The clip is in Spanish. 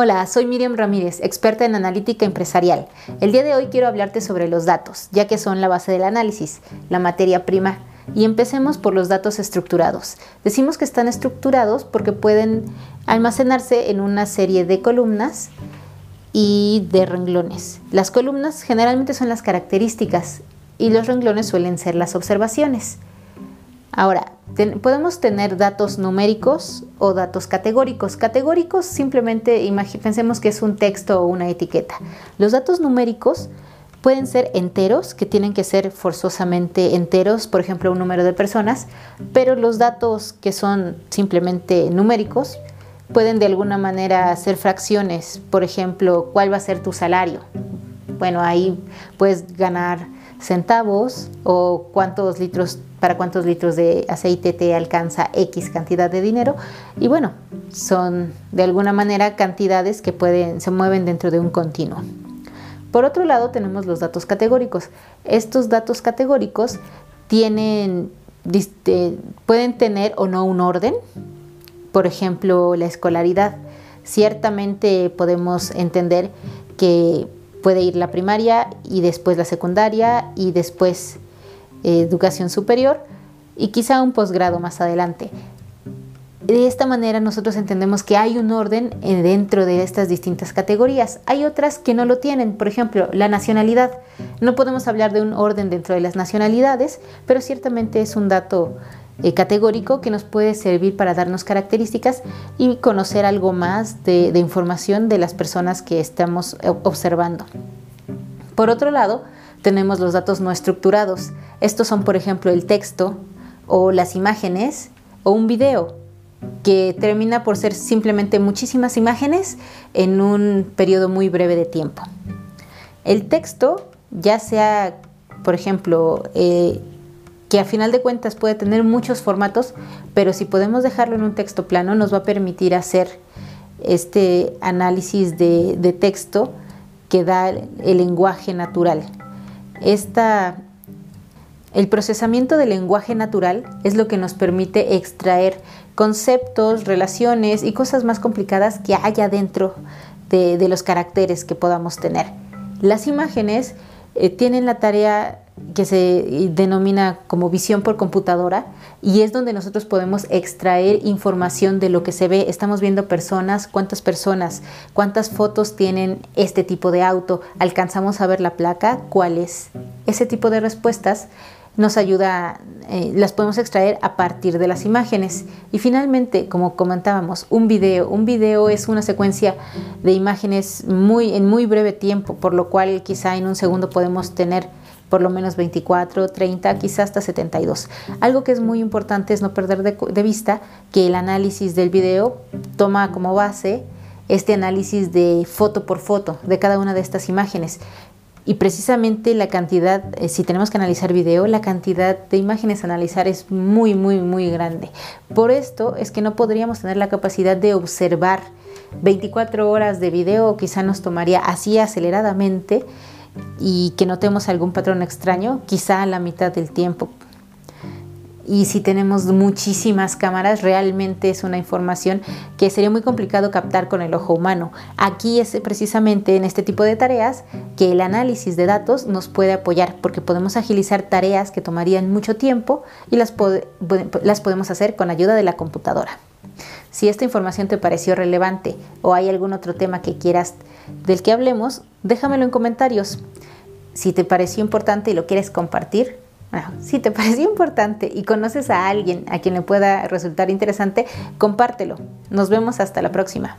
Hola, soy Miriam Ramírez, experta en analítica empresarial. El día de hoy quiero hablarte sobre los datos, ya que son la base del análisis, la materia prima. Y empecemos por los datos estructurados. Decimos que están estructurados porque pueden almacenarse en una serie de columnas y de renglones. Las columnas generalmente son las características y los renglones suelen ser las observaciones. Ahora, podemos tener datos numéricos o datos categóricos. Categóricos simplemente pensemos que es un texto o una etiqueta. Los datos numéricos pueden ser enteros, que tienen que ser forzosamente enteros, por ejemplo, un número de personas, pero los datos que son simplemente numéricos pueden de alguna manera ser fracciones, por ejemplo, cuál va a ser tu salario. Bueno, ahí puedes ganar centavos o cuántos litros para cuántos litros de aceite te alcanza X cantidad de dinero y bueno, son de alguna manera cantidades que pueden se mueven dentro de un continuo. Por otro lado, tenemos los datos categóricos. Estos datos categóricos tienen pueden tener o no un orden. Por ejemplo, la escolaridad. Ciertamente podemos entender que puede ir la primaria y después la secundaria y después eh, educación superior y quizá un posgrado más adelante. De esta manera nosotros entendemos que hay un orden eh, dentro de estas distintas categorías. Hay otras que no lo tienen, por ejemplo, la nacionalidad. No podemos hablar de un orden dentro de las nacionalidades, pero ciertamente es un dato eh, categórico que nos puede servir para darnos características y conocer algo más de, información de las personas que estamos observando. Por otro lado, tenemos los datos no estructurados. Estos son, por ejemplo, el texto o las imágenes o un video que termina por ser simplemente muchísimas imágenes en un periodo muy breve de tiempo. El texto, ya sea, por ejemplo, eh, que a final de cuentas puede tener muchos formatos, pero si podemos dejarlo en un texto plano nos va a permitir hacer este análisis de, texto que da el lenguaje natural. Esta, el procesamiento del lenguaje natural es lo que nos permite extraer conceptos, relaciones y cosas más complicadas que haya dentro de, los caracteres que podamos tener. Las imágenes eh, tienen la tarea que se denomina como visión por computadora y es donde nosotros podemos extraer información de lo que se ve. Estamos viendo personas, cuántas personas, cuántas fotos tienen este tipo de auto, alcanzamos a ver la placa, cuál es. Ese tipo de respuestas nos ayuda, eh, las podemos extraer a partir de las imágenes. Y finalmente, como comentábamos, un video. Un video es una secuencia de imágenes muy, en muy breve tiempo, por lo cual quizá en un segundo podemos tener por lo menos 24, 30, quizás hasta 72. Algo que es muy importante es no perder de, vista que el análisis del video toma como base este análisis de foto por foto de cada una de estas imágenes. Y precisamente la cantidad, eh, si tenemos que analizar video, la cantidad de imágenes a analizar es muy, muy, muy grande. Por esto es que no podríamos tener la capacidad de observar 24 horas de video, quizá nos tomaría así aceleradamente y que notemos algún patrón extraño, quizá a la mitad del tiempo. Y si tenemos muchísimas cámaras, realmente es una información que sería muy complicado captar con el ojo humano. Aquí es precisamente en este tipo de tareas que el análisis de datos nos puede apoyar porque podemos agilizar tareas que tomarían mucho tiempo y las, las podemos hacer con ayuda de la computadora. Si esta información te pareció relevante o hay algún otro tema que quieras del que hablemos, déjamelo en comentarios. Si te pareció importante y lo quieres compartir, si te pareció importante y conoces a alguien a quien le pueda resultar interesante, compártelo. Nos vemos hasta la próxima.